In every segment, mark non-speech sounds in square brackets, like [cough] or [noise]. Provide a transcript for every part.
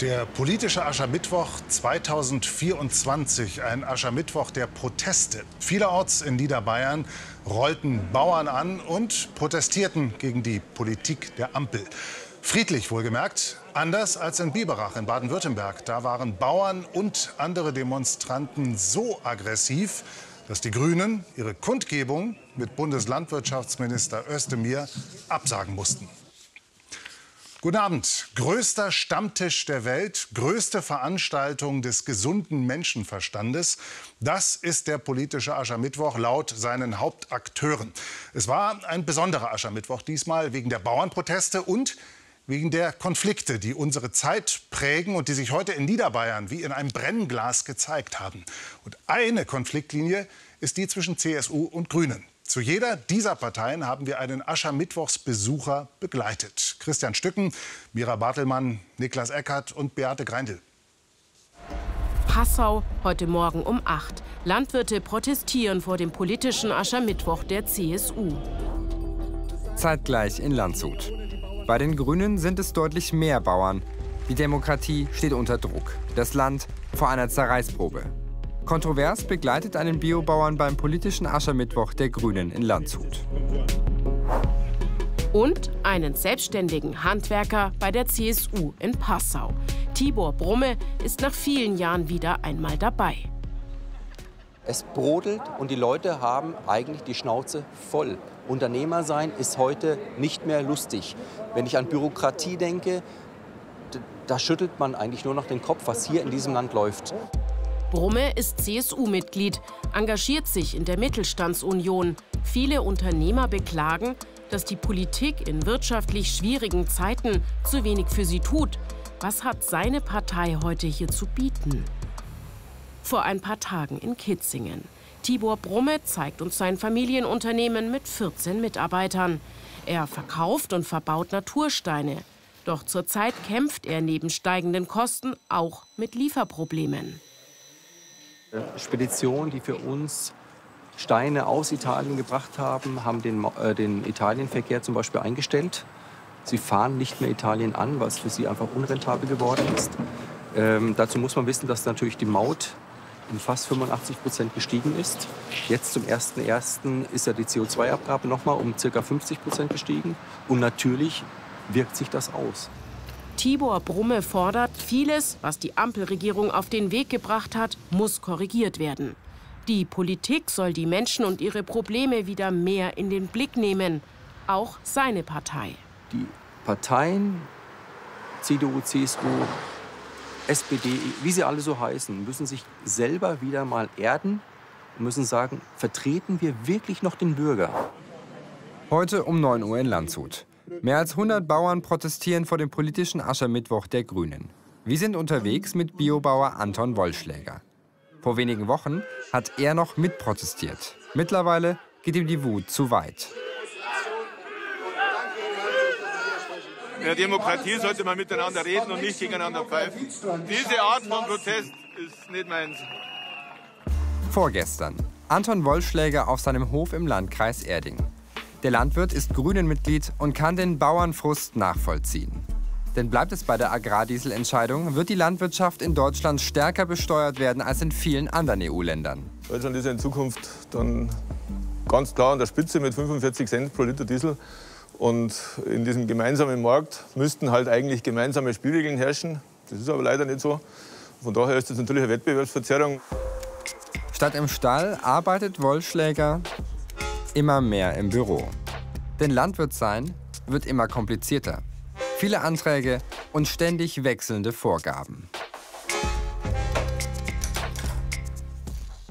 Der politische Aschermittwoch 2024, ein Aschermittwoch der Proteste. Vielerorts in Niederbayern rollten Bauern an und protestierten gegen die Politik der Ampel. Friedlich wohlgemerkt, anders als in Biberach in Baden-Württemberg. Da waren Bauern und andere Demonstranten so aggressiv, dass die Grünen ihre Kundgebung mit Bundeslandwirtschaftsminister Özdemir absagen mussten. Guten Abend. Größter Stammtisch der Welt, größte Veranstaltung des gesunden Menschenverstandes. Das ist der politische Aschermittwoch laut seinen Hauptakteuren. Es war ein besonderer Aschermittwoch diesmal wegen der Bauernproteste und wegen der Konflikte, die unsere Zeit prägen und die sich heute in Niederbayern wie in einem Brennglas gezeigt haben. Und eine Konfliktlinie ist die zwischen CSU und Grünen. Zu jeder dieser Parteien haben wir einen Aschermittwochsbesucher begleitet. Christian Stücken, Mira Bartelmann, Niklas Eckert und Beate Greindl. Passau, heute Morgen um 8. Landwirte protestieren vor dem politischen Aschermittwoch der CSU. Zeitgleich in Landshut. Bei den Grünen sind es deutlich mehr Bauern. Die Demokratie steht unter Druck. Das Land vor einer Zerreißprobe. Kontrovers begleitet einen Biobauern beim politischen Aschermittwoch der Grünen in Landshut. Und einen selbstständigen Handwerker bei der CSU in Passau. Tibor Brumme ist nach vielen Jahren wieder einmal dabei. Es brodelt und die Leute haben eigentlich die Schnauze voll. Unternehmer sein ist heute nicht mehr lustig. Wenn ich an Bürokratie denke, da schüttelt man eigentlich nur noch den Kopf, was hier in diesem Land läuft. Brumme ist CSU-Mitglied, engagiert sich in der Mittelstandsunion. Viele Unternehmer beklagen, dass die Politik in wirtschaftlich schwierigen Zeiten zu wenig für sie tut. Was hat seine Partei heute hier zu bieten? Vor ein paar Tagen in Kitzingen. Tibor Brumme zeigt uns sein Familienunternehmen mit 14 Mitarbeitern. Er verkauft und verbaut Natursteine. Doch zurzeit kämpft er neben steigenden Kosten auch mit Lieferproblemen. Speditionen, die für uns Steine aus Italien gebracht haben, haben den, äh, den Italienverkehr zum Beispiel eingestellt. Sie fahren nicht mehr Italien an, was für sie einfach unrentabel geworden ist. Ähm, dazu muss man wissen, dass natürlich die Maut um fast 85 Prozent gestiegen ist. Jetzt zum 1.1. ist ja die CO2-Abgabe noch mal um ca. 50 Prozent gestiegen. Und natürlich wirkt sich das aus. Tibor Brumme fordert, vieles, was die Ampelregierung auf den Weg gebracht hat, muss korrigiert werden. Die Politik soll die Menschen und ihre Probleme wieder mehr in den Blick nehmen. Auch seine Partei. Die Parteien, CDU, CSU, SPD, wie sie alle so heißen, müssen sich selber wieder mal erden und müssen sagen, vertreten wir wirklich noch den Bürger? Heute um 9 Uhr in Landshut. Mehr als 100 Bauern protestieren vor dem politischen Aschermittwoch der Grünen. Wir sind unterwegs mit Biobauer Anton Wollschläger. Vor wenigen Wochen hat er noch mitprotestiert. Mittlerweile geht ihm die Wut zu weit. In der Demokratie sollte man miteinander reden und nicht gegeneinander pfeifen. Diese Art von Protest ist nicht meins. Vorgestern. Anton Wollschläger auf seinem Hof im Landkreis Erding. Der Landwirt ist Grünenmitglied und kann den Bauernfrust nachvollziehen. Denn bleibt es bei der Agrardieselentscheidung, wird die Landwirtschaft in Deutschland stärker besteuert werden als in vielen anderen EU-Ländern. Deutschland ist in Zukunft dann ganz klar an der Spitze mit 45 Cent pro Liter Diesel. Und in diesem gemeinsamen Markt müssten halt eigentlich gemeinsame Spielregeln herrschen. Das ist aber leider nicht so. Von daher ist das natürlich eine Wettbewerbsverzerrung. Statt im Stall arbeitet Wollschläger immer mehr im Büro. Denn Landwirt sein wird immer komplizierter. Viele Anträge und ständig wechselnde Vorgaben.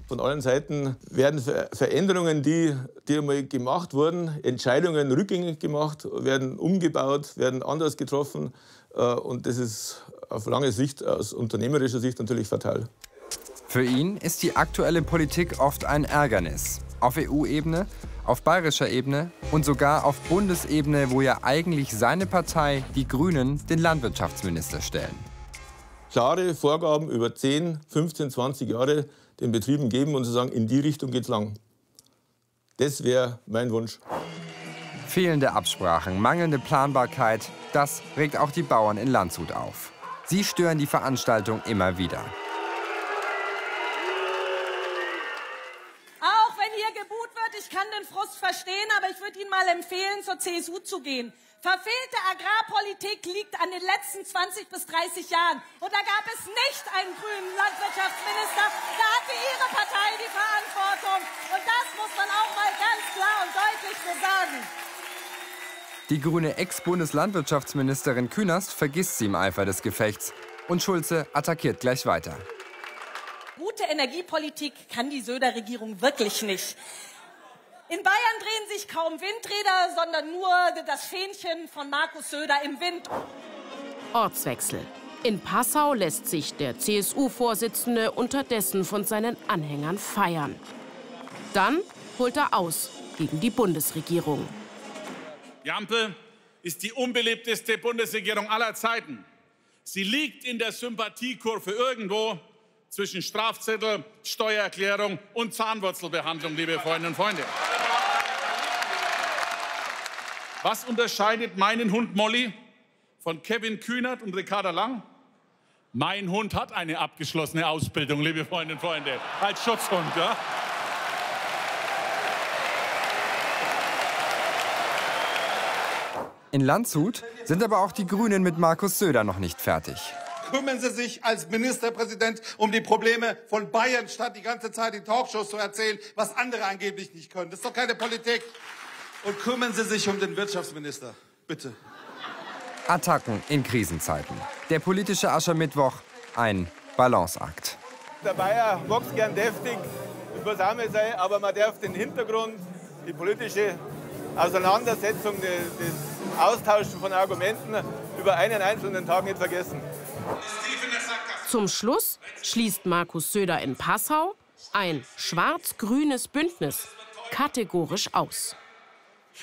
Von allen Seiten werden Veränderungen, die, die einmal gemacht wurden, Entscheidungen rückgängig gemacht, werden umgebaut, werden anders getroffen. Äh, und das ist auf lange Sicht, aus unternehmerischer Sicht natürlich fatal. Für ihn ist die aktuelle Politik oft ein Ärgernis. Auf EU-Ebene auf bayerischer Ebene und sogar auf Bundesebene, wo ja eigentlich seine Partei, die Grünen, den Landwirtschaftsminister stellen. Klare Vorgaben über 10, 15, 20 Jahre den Betrieben geben und zu sagen, in die Richtung geht's lang. Das wäre mein Wunsch. Fehlende Absprachen, mangelnde Planbarkeit, das regt auch die Bauern in Landshut auf. Sie stören die Veranstaltung immer wieder. Auch wenn hier geboot wird, Frust verstehen, aber ich würde Ihnen mal empfehlen, zur CSU zu gehen. Verfehlte Agrarpolitik liegt an den letzten 20 bis 30 Jahren. Und da gab es nicht einen grünen Landwirtschaftsminister. Da hatte Ihre Partei die Verantwortung. Und das muss man auch mal ganz klar und deutlich so sagen. Die grüne Ex-Bundeslandwirtschaftsministerin Künast vergisst sie im Eifer des Gefechts. Und Schulze attackiert gleich weiter. Gute Energiepolitik kann die Söder-Regierung wirklich nicht. In Bayern drehen sich kaum Windräder, sondern nur das Fähnchen von Markus Söder im Wind. Ortswechsel. In Passau lässt sich der CSU-Vorsitzende unterdessen von seinen Anhängern feiern. Dann holt er aus gegen die Bundesregierung. Die Ampel ist die unbeliebteste Bundesregierung aller Zeiten. Sie liegt in der Sympathiekurve irgendwo zwischen Strafzettel, Steuererklärung und Zahnwurzelbehandlung, liebe Freundinnen und Freunde. Was unterscheidet meinen Hund Molly von Kevin Kühnert und Ricarda Lang? Mein Hund hat eine abgeschlossene Ausbildung, liebe Freundinnen und Freunde, als Schutzhund. Ja? In Landshut sind aber auch die Grünen mit Markus Söder noch nicht fertig. Kümmern Sie sich als Ministerpräsident um die Probleme von Bayern, statt die ganze Zeit in Talkshows zu erzählen, was andere angeblich nicht können. Das ist doch keine Politik. Und kümmern Sie sich um den Wirtschaftsminister. Bitte. Attacken in Krisenzeiten. Der politische Aschermittwoch, ein Balanceakt. Der Bayer wächst gern deftig, das muss sein, aber man darf den Hintergrund, die politische Auseinandersetzung, das Austauschen von Argumenten über einen einzelnen Tag nicht vergessen. Zum Schluss schließt Markus Söder in Passau ein schwarz-grünes Bündnis kategorisch aus.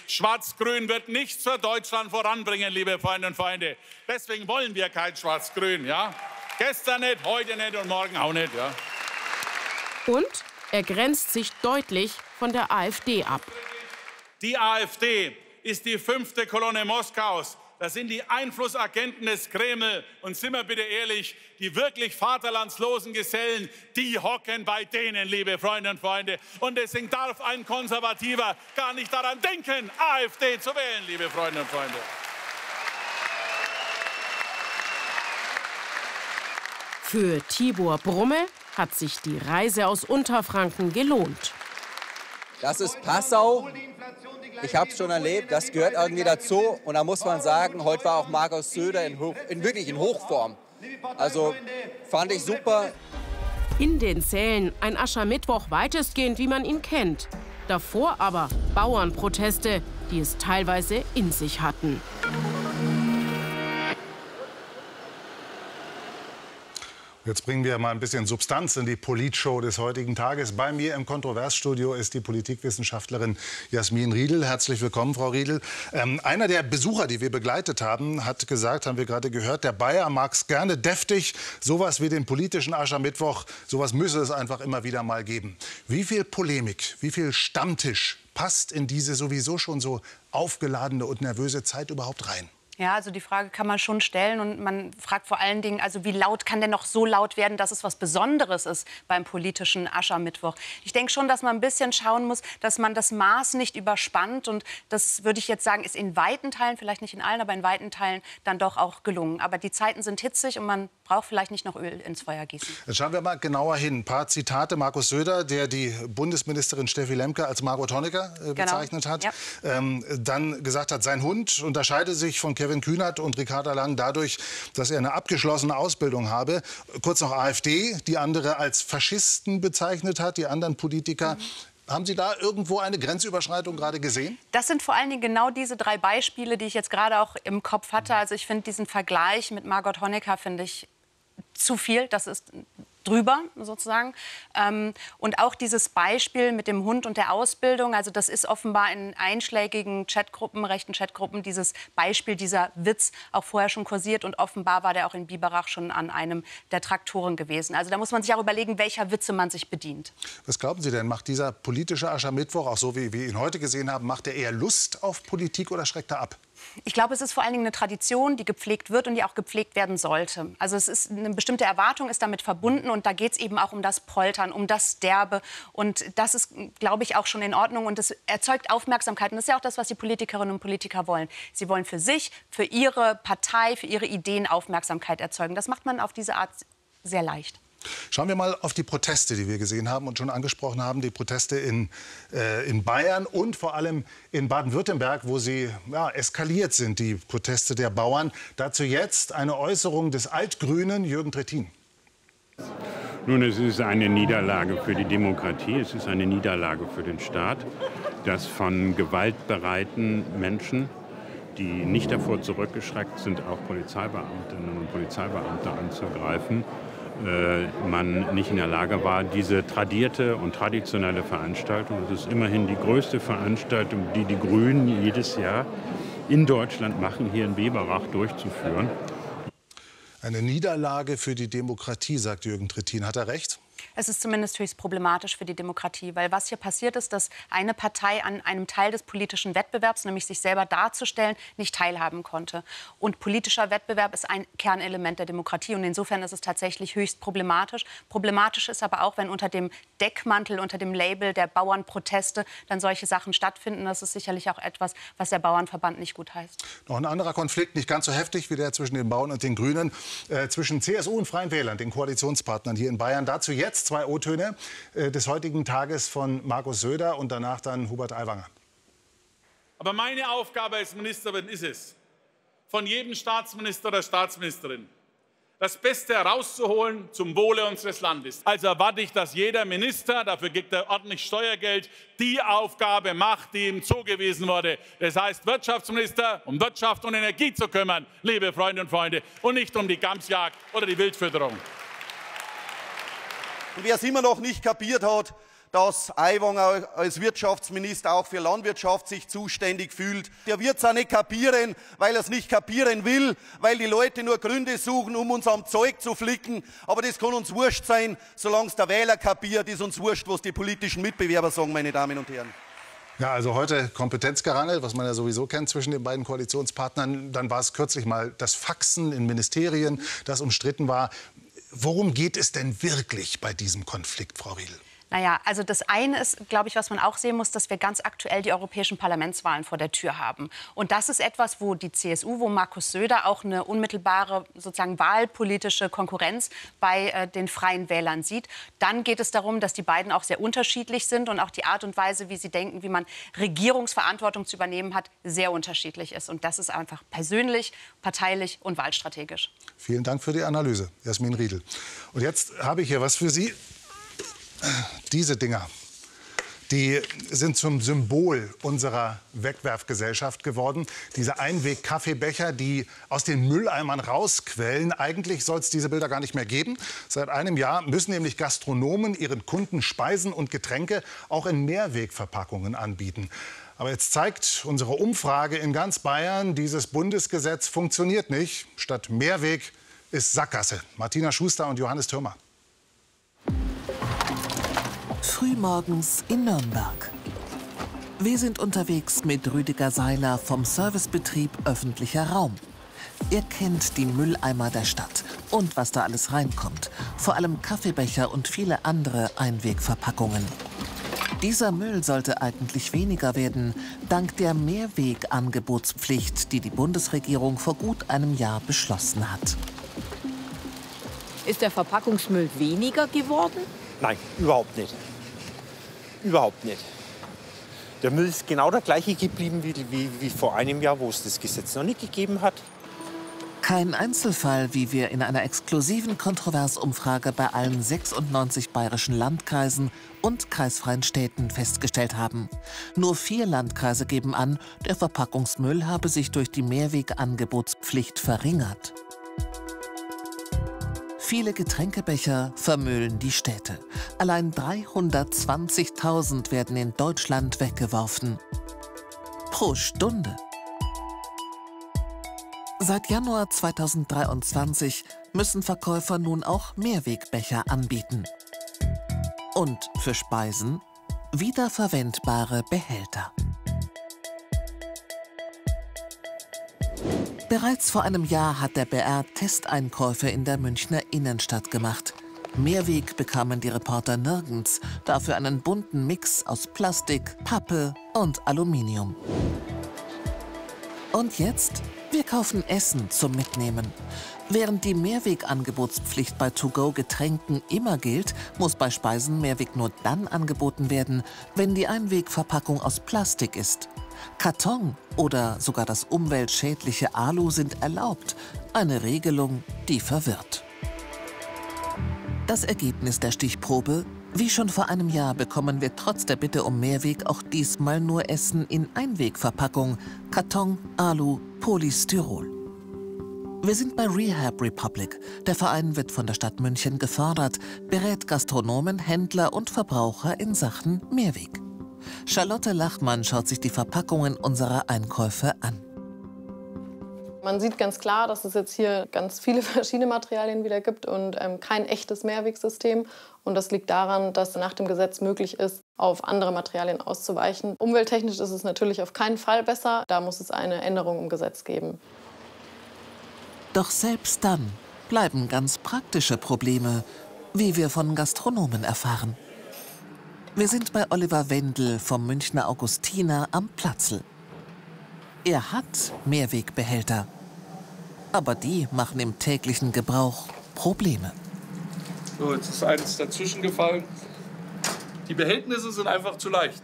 Schwarz-Grün wird nichts für Deutschland voranbringen, liebe Freunde und Freunde. Deswegen wollen wir kein Schwarz-Grün. Ja? Gestern nicht, heute nicht und morgen auch nicht. Ja? Und er grenzt sich deutlich von der AfD ab. Die AfD ist die fünfte Kolonne Moskaus. Das sind die Einflussagenten des Kreml. Und sind wir bitte ehrlich, die wirklich vaterlandslosen Gesellen, die hocken bei denen, liebe Freunde und Freunde. Und deswegen darf ein Konservativer gar nicht daran denken, AfD zu wählen, liebe Freunde und Freunde. Für Tibor Brumme hat sich die Reise aus Unterfranken gelohnt. Das ist Passau. Ich habe es schon erlebt, das gehört irgendwie dazu. Und da muss man sagen, heute war auch Markus Söder in, Hoch, in wirklich in Hochform. Also fand ich super. In den Zellen ein Aschermittwoch weitestgehend, wie man ihn kennt. Davor aber Bauernproteste, die es teilweise in sich hatten. Jetzt bringen wir mal ein bisschen Substanz in die Politshow des heutigen Tages. Bei mir im Kontroversstudio ist die Politikwissenschaftlerin Jasmin Riedel. Herzlich willkommen, Frau Riedel. Ähm, einer der Besucher, die wir begleitet haben, hat gesagt, haben wir gerade gehört, der Bayer mag es gerne deftig. Sowas wie den politischen Aschermittwoch, sowas müsse es einfach immer wieder mal geben. Wie viel Polemik, wie viel Stammtisch passt in diese sowieso schon so aufgeladene und nervöse Zeit überhaupt rein? Ja, also die Frage kann man schon stellen und man fragt vor allen Dingen, also wie laut kann denn noch so laut werden, dass es was Besonderes ist beim politischen Aschermittwoch? Ich denke schon, dass man ein bisschen schauen muss, dass man das Maß nicht überspannt und das würde ich jetzt sagen, ist in weiten Teilen, vielleicht nicht in allen, aber in weiten Teilen dann doch auch gelungen. Aber die Zeiten sind hitzig und man braucht vielleicht nicht noch Öl ins Feuer gießen. Jetzt schauen wir mal genauer hin. Ein paar Zitate Markus Söder, der die Bundesministerin Steffi Lemke als Margot Honecker äh, bezeichnet hat. Ja. Ähm, dann gesagt hat, sein Hund unterscheide sich von Kevin Kühnert und Ricarda Lang dadurch, dass er eine abgeschlossene Ausbildung habe. Kurz noch AfD, die andere als Faschisten bezeichnet hat, die anderen Politiker. Haben Sie da irgendwo eine Grenzüberschreitung gerade gesehen? Das sind vor allen Dingen genau diese drei Beispiele, die ich jetzt gerade auch im Kopf hatte. Also ich finde diesen Vergleich mit Margot Honecker finde ich zu viel. Das ist drüber sozusagen. Ähm, und auch dieses Beispiel mit dem Hund und der Ausbildung, also das ist offenbar in einschlägigen Chatgruppen, rechten Chatgruppen, dieses Beispiel, dieser Witz auch vorher schon kursiert und offenbar war der auch in Biberach schon an einem der Traktoren gewesen. Also da muss man sich auch überlegen, welcher Witze man sich bedient. Was glauben Sie denn, macht dieser politische Aschermittwoch, auch so wie wir ihn heute gesehen haben, macht er eher Lust auf Politik oder schreckt er ab? Ich glaube, es ist vor allen Dingen eine Tradition, die gepflegt wird und die auch gepflegt werden sollte. Also es ist eine bestimmte Erwartung ist damit verbunden und da geht es eben auch um das Poltern, um das Sterbe und das ist, glaube ich, auch schon in Ordnung und das erzeugt Aufmerksamkeit und das ist ja auch das, was die Politikerinnen und Politiker wollen. Sie wollen für sich, für ihre Partei, für ihre Ideen Aufmerksamkeit erzeugen. Das macht man auf diese Art sehr leicht. Schauen wir mal auf die Proteste, die wir gesehen haben und schon angesprochen haben. Die Proteste in, äh, in Bayern und vor allem in Baden-Württemberg, wo sie ja, eskaliert sind, die Proteste der Bauern. Dazu jetzt eine Äußerung des Altgrünen Jürgen Trittin. Nun, es ist eine Niederlage für die Demokratie, es ist eine Niederlage für den Staat, dass von gewaltbereiten Menschen, die nicht davor zurückgeschreckt sind, auch Polizeibeamtinnen und Polizeibeamte anzugreifen, man nicht in der Lage war, diese tradierte und traditionelle Veranstaltung, das ist immerhin die größte Veranstaltung, die die Grünen jedes Jahr in Deutschland machen, hier in Weberach durchzuführen. Eine Niederlage für die Demokratie, sagt Jürgen Trittin. Hat er recht? Es ist zumindest höchst problematisch für die Demokratie, weil was hier passiert ist, dass eine Partei an einem Teil des politischen Wettbewerbs, nämlich sich selber darzustellen, nicht teilhaben konnte. Und politischer Wettbewerb ist ein Kernelement der Demokratie und insofern ist es tatsächlich höchst problematisch. Problematisch ist aber auch, wenn unter dem Deckmantel, unter dem Label der Bauernproteste dann solche Sachen stattfinden. Das ist sicherlich auch etwas, was der Bauernverband nicht gut heißt. Noch ein anderer Konflikt, nicht ganz so heftig wie der zwischen den Bauern und den Grünen, äh, zwischen CSU und Freien Wählern, den Koalitionspartnern hier in Bayern. Dazu jetzt jetzt zwei O-Töne äh, des heutigen Tages von Markus Söder und danach dann Hubert Aiwanger. Aber meine Aufgabe als Ministerin ist es, von jedem Staatsminister oder Staatsministerin das Beste herauszuholen zum Wohle unseres Landes. Also erwarte ich, dass jeder Minister, dafür gibt er ordentlich Steuergeld, die Aufgabe macht, die ihm zugewiesen wurde. Das heißt, Wirtschaftsminister, um Wirtschaft und Energie zu kümmern, liebe Freunde und Freunde, und nicht um die Gamsjagd oder die Wildfütterung. Und wer es immer noch nicht kapiert hat, dass Aiwanger als Wirtschaftsminister auch für Landwirtschaft sich zuständig fühlt. Der wird es auch nicht kapieren, weil er es nicht kapieren will, weil die Leute nur Gründe suchen, um uns am Zeug zu flicken. Aber das kann uns wurscht sein, solange es der Wähler kapiert, ist uns wurscht, was die politischen Mitbewerber sagen, meine Damen und Herren. Ja, also heute Kompetenzgerangel, was man ja sowieso kennt zwischen den beiden Koalitionspartnern. Dann war es kürzlich mal das Faxen in Ministerien, das umstritten war. Worum geht es denn wirklich bei diesem Konflikt, Frau Riedel? Naja, also das eine ist, glaube ich, was man auch sehen muss, dass wir ganz aktuell die europäischen Parlamentswahlen vor der Tür haben. Und das ist etwas, wo die CSU, wo Markus Söder auch eine unmittelbare sozusagen wahlpolitische Konkurrenz bei äh, den freien Wählern sieht. Dann geht es darum, dass die beiden auch sehr unterschiedlich sind und auch die Art und Weise, wie sie denken, wie man Regierungsverantwortung zu übernehmen hat, sehr unterschiedlich ist. Und das ist einfach persönlich, parteilich und wahlstrategisch. Vielen Dank für die Analyse, Jasmin Riedel. Und jetzt habe ich hier was für Sie diese Dinger, die sind zum Symbol unserer Wegwerfgesellschaft geworden. Diese Einweg-Kaffeebecher, die aus den Mülleimern rausquellen. Eigentlich soll es diese Bilder gar nicht mehr geben. Seit einem Jahr müssen nämlich Gastronomen ihren Kunden Speisen und Getränke auch in Mehrwegverpackungen anbieten. Aber jetzt zeigt unsere Umfrage in ganz Bayern, dieses Bundesgesetz funktioniert nicht. Statt Mehrweg ist Sackgasse. Martina Schuster und Johannes Thürmer frühmorgens in Nürnberg. Wir sind unterwegs mit Rüdiger Seiler vom Servicebetrieb öffentlicher Raum. Er kennt die Mülleimer der Stadt und was da alles reinkommt. Vor allem Kaffeebecher und viele andere Einwegverpackungen. Dieser Müll sollte eigentlich weniger werden, dank der Mehrwegangebotspflicht, die die Bundesregierung vor gut einem Jahr beschlossen hat. Ist der Verpackungsmüll weniger geworden? Nein, überhaupt nicht. Überhaupt nicht. Der Müll ist genau der gleiche geblieben wie, wie, wie vor einem Jahr, wo es das Gesetz noch nicht gegeben hat. Kein Einzelfall, wie wir in einer exklusiven Kontroversumfrage bei allen 96 bayerischen Landkreisen und kreisfreien Städten festgestellt haben. Nur vier Landkreise geben an, der Verpackungsmüll habe sich durch die Mehrwegangebotspflicht verringert. Viele Getränkebecher vermüllen die Städte. Allein 320.000 werden in Deutschland weggeworfen. Pro Stunde. Seit Januar 2023 müssen Verkäufer nun auch Mehrwegbecher anbieten. Und für Speisen wiederverwendbare Behälter. Bereits vor einem Jahr hat der BR Testeinkäufe in der Münchner Innenstadt gemacht. Mehrweg bekamen die Reporter nirgends, dafür einen bunten Mix aus Plastik, Pappe und Aluminium. Und jetzt? Wir kaufen Essen zum Mitnehmen. Während die Mehrwegangebotspflicht bei To-Go-Getränken immer gilt, muss bei Speisen Mehrweg nur dann angeboten werden, wenn die Einwegverpackung aus Plastik ist. Karton oder sogar das umweltschädliche Alu sind erlaubt. Eine Regelung, die verwirrt. Das Ergebnis der Stichprobe? Wie schon vor einem Jahr bekommen wir trotz der Bitte um Mehrweg auch diesmal nur Essen in Einwegverpackung. Karton, Alu, Polystyrol. Wir sind bei Rehab Republic. Der Verein wird von der Stadt München gefördert, berät Gastronomen, Händler und Verbraucher in Sachen Mehrweg. Charlotte Lachmann schaut sich die Verpackungen unserer Einkäufe an. Man sieht ganz klar, dass es jetzt hier ganz viele [laughs] verschiedene Materialien wieder gibt und ähm, kein echtes Mehrwegsystem. Und das liegt daran, dass nach dem Gesetz möglich ist, auf andere Materialien auszuweichen. Umwelttechnisch ist es natürlich auf keinen Fall besser. Da muss es eine Änderung im Gesetz geben. Doch selbst dann bleiben ganz praktische Probleme, wie wir von Gastronomen erfahren. Wir sind bei Oliver Wendel vom Münchner Augustiner am Platzl. Er hat Mehrwegbehälter. Aber die machen im täglichen Gebrauch Probleme. So, jetzt ist eins dazwischen gefallen. Die Behältnisse sind einfach zu leicht.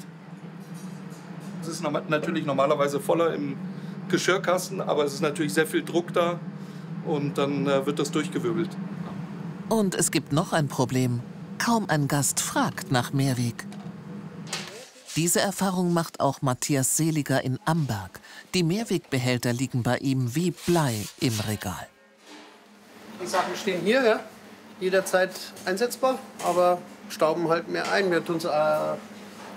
Es ist natürlich normalerweise voller im Geschirrkasten, aber es ist natürlich sehr viel Druck da und dann äh, wird das durchgewirbelt. Und es gibt noch ein Problem. Kaum ein Gast fragt nach Mehrweg. Diese Erfahrung macht auch Matthias Seliger in Amberg. Die Mehrwegbehälter liegen bei ihm wie Blei im Regal. Die Sachen stehen hier, ja. jederzeit einsetzbar, aber stauben halt mehr ein. Wir tun es äh,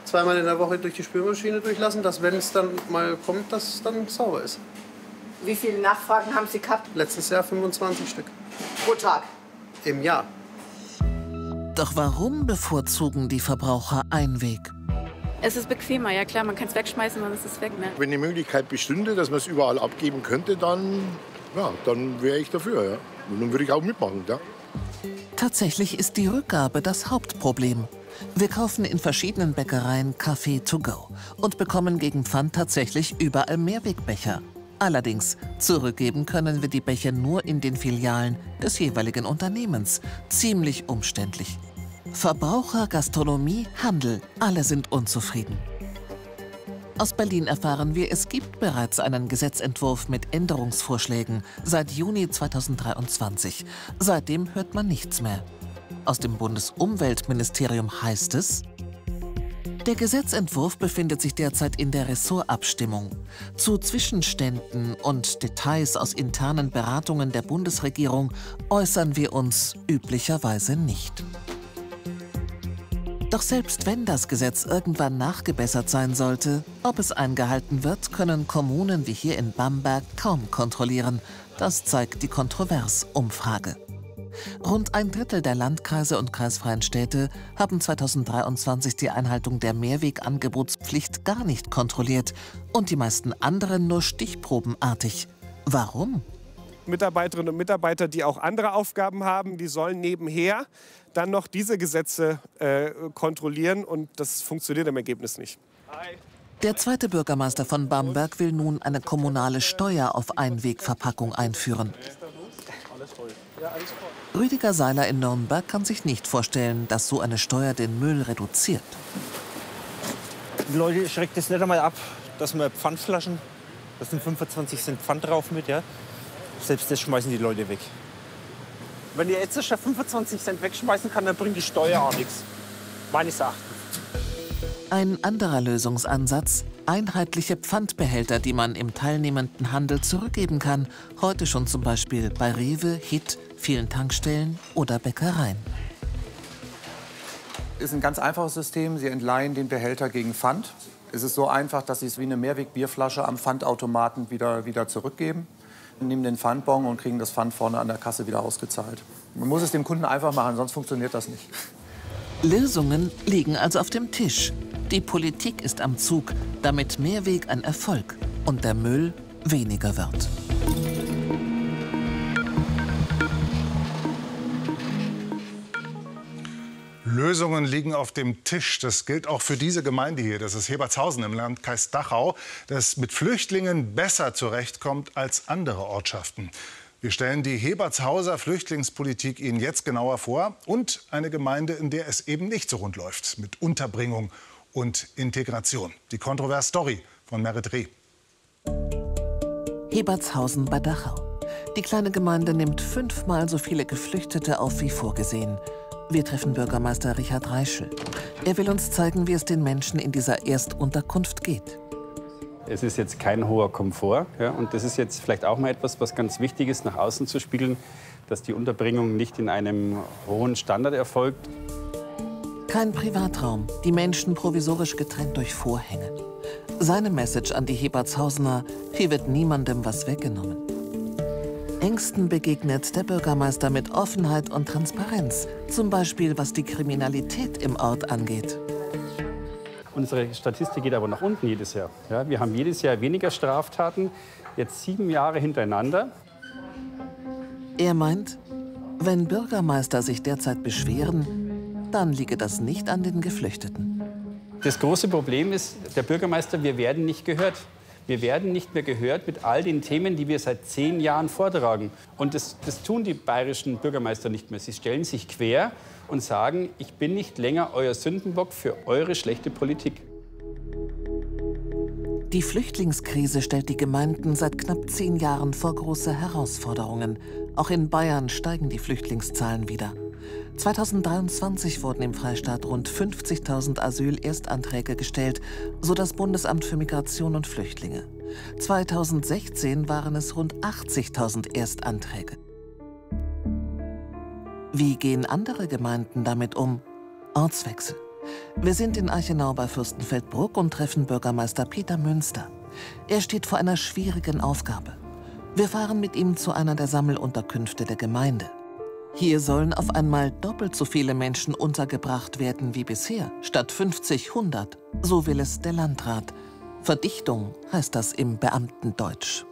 zweimal in der Woche durch die Spülmaschine durchlassen, dass wenn es dann mal kommt, dass es dann sauber ist. Wie viele Nachfragen haben Sie gehabt? Letztes Jahr 25 Stück. Pro Tag? Im Jahr. Doch warum bevorzugen die Verbraucher Einweg? Es ist bequemer, ja klar, man kann es wegschmeißen, dann ist es weg. Ne? Wenn die Möglichkeit bestünde, dass man es überall abgeben könnte, dann, ja, dann wäre ich dafür. Ja. Und dann würde ich auch mitmachen. Ja. Tatsächlich ist die Rückgabe das Hauptproblem. Wir kaufen in verschiedenen Bäckereien Kaffee to go und bekommen gegen Pfand tatsächlich überall Mehrwegbecher. Allerdings, zurückgeben können wir die Becher nur in den Filialen des jeweiligen Unternehmens. Ziemlich umständlich. Verbraucher, Gastronomie, Handel, alle sind unzufrieden. Aus Berlin erfahren wir, es gibt bereits einen Gesetzentwurf mit Änderungsvorschlägen seit Juni 2023. Seitdem hört man nichts mehr. Aus dem Bundesumweltministerium heißt es, der Gesetzentwurf befindet sich derzeit in der Ressortabstimmung. Zu Zwischenständen und Details aus internen Beratungen der Bundesregierung äußern wir uns üblicherweise nicht. Doch selbst wenn das Gesetz irgendwann nachgebessert sein sollte, ob es eingehalten wird, können Kommunen wie hier in Bamberg kaum kontrollieren. Das zeigt die Kontroversumfrage. Rund ein Drittel der Landkreise und kreisfreien Städte haben 2023 die Einhaltung der Mehrwegangebotspflicht gar nicht kontrolliert und die meisten anderen nur stichprobenartig. Warum? Mitarbeiterinnen und Mitarbeiter, die auch andere Aufgaben haben, die sollen nebenher dann noch diese Gesetze äh, kontrollieren und das funktioniert im Ergebnis nicht. Der zweite Bürgermeister von Bamberg will nun eine kommunale Steuer auf Einwegverpackung einführen. Rüdiger Seiler in Nürnberg kann sich nicht vorstellen, dass so eine Steuer den Müll reduziert. Die Leute schreckt es nicht einmal ab, dass man Pfandflaschen, da sind 25 Cent Pfand drauf mit, ja. Selbst das schmeißen die Leute weg. Wenn ihr jetzt schon 25 Cent wegschmeißen kann, dann bringt die Steuer auch nichts. Meines Erachtens. Ein anderer Lösungsansatz, einheitliche Pfandbehälter, die man im teilnehmenden Handel zurückgeben kann. Heute schon zum Beispiel bei Rewe, Hit, vielen Tankstellen oder Bäckereien. Ist ein ganz einfaches System. Sie entleihen den Behälter gegen Pfand. Es ist so einfach, dass Sie es wie eine Mehrwegbierflasche am Pfandautomaten wieder, wieder zurückgeben nehmen den Pfandbon und kriegen das Pfand vorne an der Kasse wieder ausgezahlt. Man muss es dem Kunden einfach machen, sonst funktioniert das nicht. Lösungen liegen also auf dem Tisch. Die Politik ist am Zug, damit Mehrweg ein Erfolg und der Müll weniger wird. Lösungen liegen auf dem Tisch. Das gilt auch für diese Gemeinde hier. Das ist Hebertshausen im Landkreis Dachau, das mit Flüchtlingen besser zurechtkommt als andere Ortschaften. Wir stellen die Hebertshauser Flüchtlingspolitik Ihnen jetzt genauer vor und eine Gemeinde, in der es eben nicht so rund läuft mit Unterbringung und Integration. Die Kontrovers-Story von Merit Reh. Hebertshausen bei Dachau. Die kleine Gemeinde nimmt fünfmal so viele Geflüchtete auf wie vorgesehen. Wir treffen Bürgermeister Richard Reischel. Er will uns zeigen, wie es den Menschen in dieser Erstunterkunft geht. Es ist jetzt kein hoher Komfort. Ja, und das ist jetzt vielleicht auch mal etwas, was ganz wichtig ist, nach außen zu spiegeln, dass die Unterbringung nicht in einem hohen Standard erfolgt. Kein Privatraum, die Menschen provisorisch getrennt durch Vorhänge. Seine Message an die Hebertshausener, hier wird niemandem was weggenommen. Ängsten begegnet der Bürgermeister mit Offenheit und Transparenz, zum Beispiel was die Kriminalität im Ort angeht. Unsere Statistik geht aber nach unten jedes Jahr. Ja, wir haben jedes Jahr weniger Straftaten, jetzt sieben Jahre hintereinander. Er meint, wenn Bürgermeister sich derzeit beschweren, dann liege das nicht an den Geflüchteten. Das große Problem ist, der Bürgermeister, wir werden nicht gehört. Wir werden nicht mehr gehört mit all den Themen, die wir seit zehn Jahren vortragen. Und das, das tun die bayerischen Bürgermeister nicht mehr. Sie stellen sich quer und sagen, ich bin nicht länger euer Sündenbock für eure schlechte Politik. Die Flüchtlingskrise stellt die Gemeinden seit knapp zehn Jahren vor große Herausforderungen. Auch in Bayern steigen die Flüchtlingszahlen wieder. 2023 wurden im Freistaat rund 50.000 Asylerstanträge gestellt, so das Bundesamt für Migration und Flüchtlinge. 2016 waren es rund 80.000 Erstanträge. Wie gehen andere Gemeinden damit um? Ortswechsel. Wir sind in Eichenau bei Fürstenfeldbruck und treffen Bürgermeister Peter Münster. Er steht vor einer schwierigen Aufgabe. Wir fahren mit ihm zu einer der Sammelunterkünfte der Gemeinde. Hier sollen auf einmal doppelt so viele Menschen untergebracht werden wie bisher, statt 50, 100. So will es der Landrat. Verdichtung heißt das im Beamtendeutsch.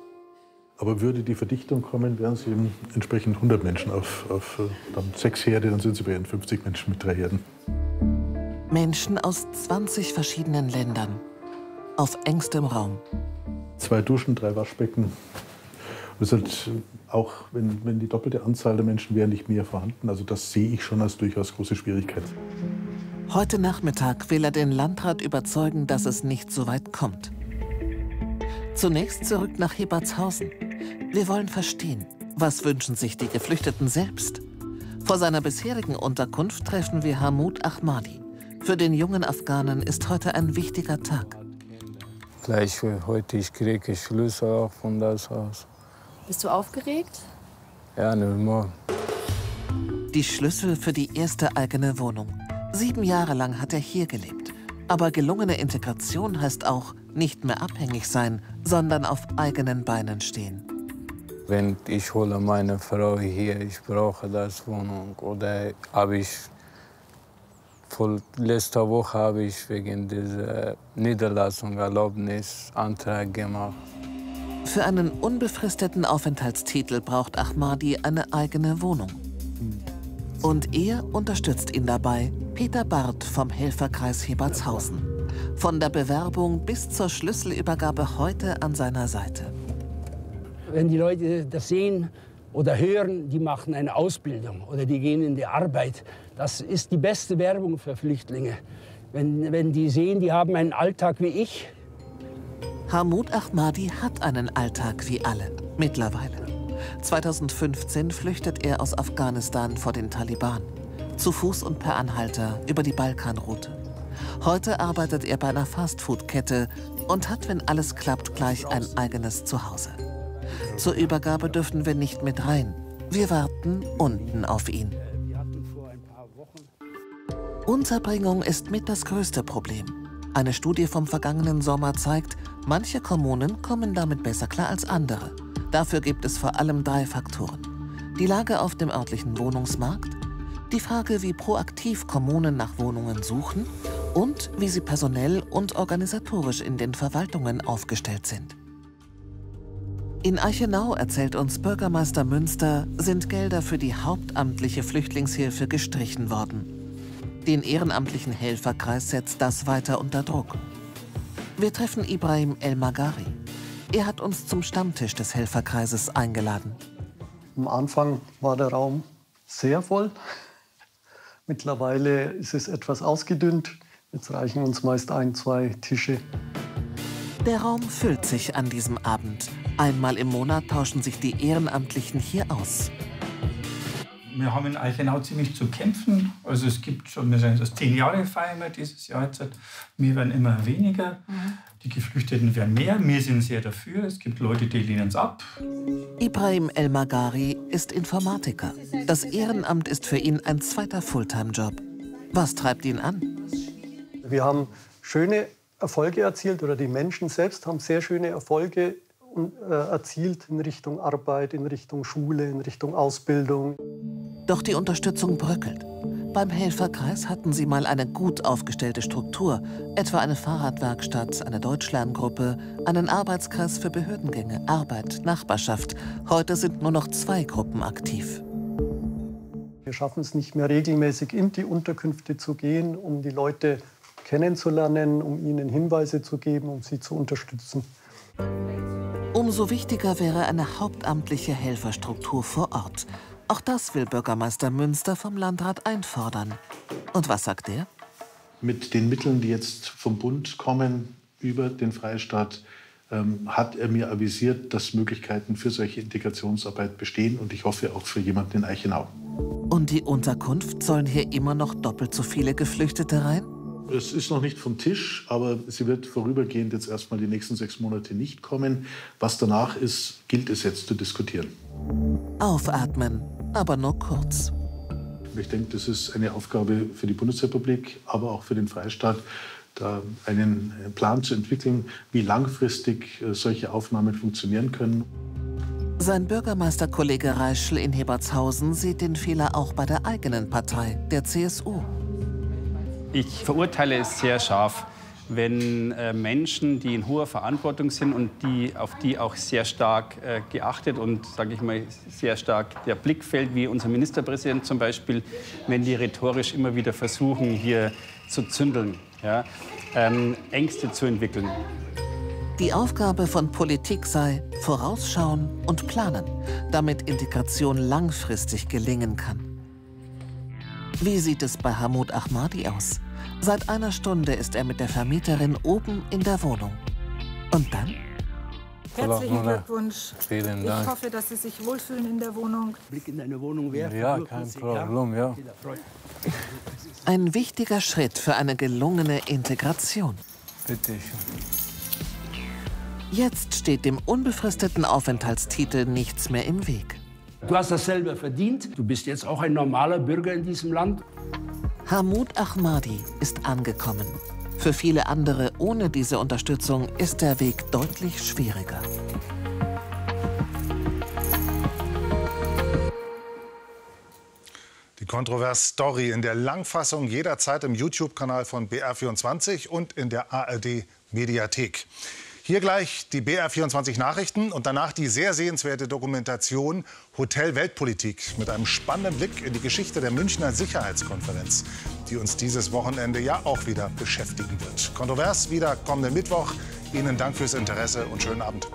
Aber würde die Verdichtung kommen, wären sie entsprechend 100 Menschen auf, auf dann sechs Herde, dann sind sie bei 50 Menschen mit drei Herden. Menschen aus 20 verschiedenen Ländern. Auf engstem Raum. Zwei Duschen, drei Waschbecken. Das ist halt auch, wenn, wenn die doppelte Anzahl der Menschen wäre, nicht mehr vorhanden. Also das sehe ich schon als durchaus große Schwierigkeit. Heute Nachmittag will er den Landrat überzeugen, dass es nicht so weit kommt. Zunächst zurück nach Hebertshausen. Wir wollen verstehen, was wünschen sich die Geflüchteten selbst? Vor seiner bisherigen Unterkunft treffen wir Hamud Ahmadi. Für den jungen Afghanen ist heute ein wichtiger Tag. Gleich heute, ich kriege Schlüssel auch von das Haus. Bist du aufgeregt? Ja, normal. Die Schlüssel für die erste eigene Wohnung. Sieben Jahre lang hat er hier gelebt. Aber gelungene Integration heißt auch nicht mehr abhängig sein, sondern auf eigenen Beinen stehen. Wenn ich hole meine Frau hier, ich brauche das Wohnung oder habe ich vor letzter Woche habe ich wegen dieser Niederlassung Erlaubnis Antrag gemacht. Für einen unbefristeten Aufenthaltstitel braucht Ahmadi eine eigene Wohnung. Und er unterstützt ihn dabei, Peter Barth vom Helferkreis Hebertshausen. Von der Bewerbung bis zur Schlüsselübergabe heute an seiner Seite. Wenn die Leute das sehen oder hören, die machen eine Ausbildung oder die gehen in die Arbeit, das ist die beste Werbung für Flüchtlinge. Wenn, wenn die sehen, die haben einen Alltag wie ich, Hamud Ahmadi hat einen Alltag wie alle, mittlerweile. 2015 flüchtet er aus Afghanistan vor den Taliban. Zu Fuß und per Anhalter über die Balkanroute. Heute arbeitet er bei einer Fastfood-Kette und hat, wenn alles klappt, gleich ein eigenes Zuhause. Zur Übergabe dürfen wir nicht mit rein. Wir warten unten auf ihn. Unterbringung ist mit das größte Problem. Eine Studie vom vergangenen Sommer zeigt, manche Kommunen kommen damit besser klar als andere. Dafür gibt es vor allem drei Faktoren. Die Lage auf dem örtlichen Wohnungsmarkt, die Frage, wie proaktiv Kommunen nach Wohnungen suchen und wie sie personell und organisatorisch in den Verwaltungen aufgestellt sind. In Eichenau, erzählt uns Bürgermeister Münster, sind Gelder für die hauptamtliche Flüchtlingshilfe gestrichen worden. Den ehrenamtlichen Helferkreis setzt das weiter unter Druck. Wir treffen Ibrahim El Magari. Er hat uns zum Stammtisch des Helferkreises eingeladen. Am Anfang war der Raum sehr voll. Mittlerweile ist es etwas ausgedünnt. Jetzt reichen uns meist ein, zwei Tische. Der Raum füllt sich an diesem Abend. Einmal im Monat tauschen sich die Ehrenamtlichen hier aus. Wir haben in Eichenau ziemlich zu kämpfen. Also es gibt schon, wir sagen das zehn Jahre feiern wir dieses Jahr jetzt. Wir werden immer weniger. Mhm. Die Geflüchteten werden mehr. Wir sind sehr dafür. Es gibt Leute, die lehnen es ab. Ibrahim El Magari ist Informatiker. Das Ehrenamt ist für ihn ein zweiter Fulltime-Job. Was treibt ihn an? Wir haben schöne Erfolge erzielt oder die Menschen selbst haben sehr schöne Erfolge erzielt in Richtung Arbeit, in Richtung Schule, in Richtung Ausbildung. Doch die Unterstützung bröckelt. Beim Helferkreis hatten sie mal eine gut aufgestellte Struktur, etwa eine Fahrradwerkstatt, eine Deutschlerngruppe, einen Arbeitskreis für Behördengänge, Arbeit, Nachbarschaft. Heute sind nur noch zwei Gruppen aktiv. Wir schaffen es nicht mehr regelmäßig in die Unterkünfte zu gehen, um die Leute kennenzulernen, um ihnen Hinweise zu geben, um sie zu unterstützen. Umso wichtiger wäre eine hauptamtliche Helferstruktur vor Ort. Auch das will Bürgermeister Münster vom Landrat einfordern. Und was sagt er? Mit den Mitteln, die jetzt vom Bund kommen über den Freistaat, ähm, hat er mir avisiert, dass Möglichkeiten für solche Integrationsarbeit bestehen und ich hoffe auch für jemanden in Eichenau. Und die Unterkunft sollen hier immer noch doppelt so viele Geflüchtete rein? Es ist noch nicht vom Tisch, aber sie wird vorübergehend jetzt erstmal die nächsten sechs Monate nicht kommen. Was danach ist, gilt es jetzt zu diskutieren. Aufatmen, aber nur kurz. Ich denke, das ist eine Aufgabe für die Bundesrepublik, aber auch für den Freistaat, da einen Plan zu entwickeln, wie langfristig äh, solche Aufnahmen funktionieren können. Sein Bürgermeisterkollege Reischl in Hebertshausen sieht den Fehler auch bei der eigenen Partei, der CSU. Ich verurteile es sehr scharf, wenn äh, Menschen, die in hoher Verantwortung sind und die, auf die auch sehr stark äh, geachtet und, sage ich mal, sehr stark der Blick fällt, wie unser Ministerpräsident zum Beispiel, wenn die rhetorisch immer wieder versuchen, hier zu zündeln, ja, ähm, Ängste zu entwickeln. Die Aufgabe von Politik sei vorausschauen und planen, damit Integration langfristig gelingen kann. Wie sieht es bei Hamid Ahmadi aus? Seit einer Stunde ist er mit der Vermieterin oben in der Wohnung. Und dann? Herzlichen Glückwunsch. Vielen Dank. Ich hoffe, dass Sie sich wohlfühlen in der Wohnung. Blick in deine Wohnung werfen. Ja, kein Problem, ja. Ein wichtiger Schritt für eine gelungene Integration. Bitte schön. Jetzt steht dem unbefristeten Aufenthaltstitel nichts mehr im Weg. Du hast das selber verdient. Du bist jetzt auch ein normaler Bürger in diesem Land. Hamid Ahmadi ist angekommen. Für viele andere ohne diese Unterstützung ist der Weg deutlich schwieriger. Die Kontrovers-Story in der Langfassung jederzeit im YouTube-Kanal von BR24 und in der ARD-Mediathek. Hier gleich die BR24 Nachrichten und danach die sehr sehenswerte Dokumentation Hotel Weltpolitik mit einem spannenden Blick in die Geschichte der Münchner Sicherheitskonferenz, die uns dieses Wochenende ja auch wieder beschäftigen wird. Kontrovers wieder kommenden Mittwoch. Ihnen Dank fürs Interesse und schönen Abend.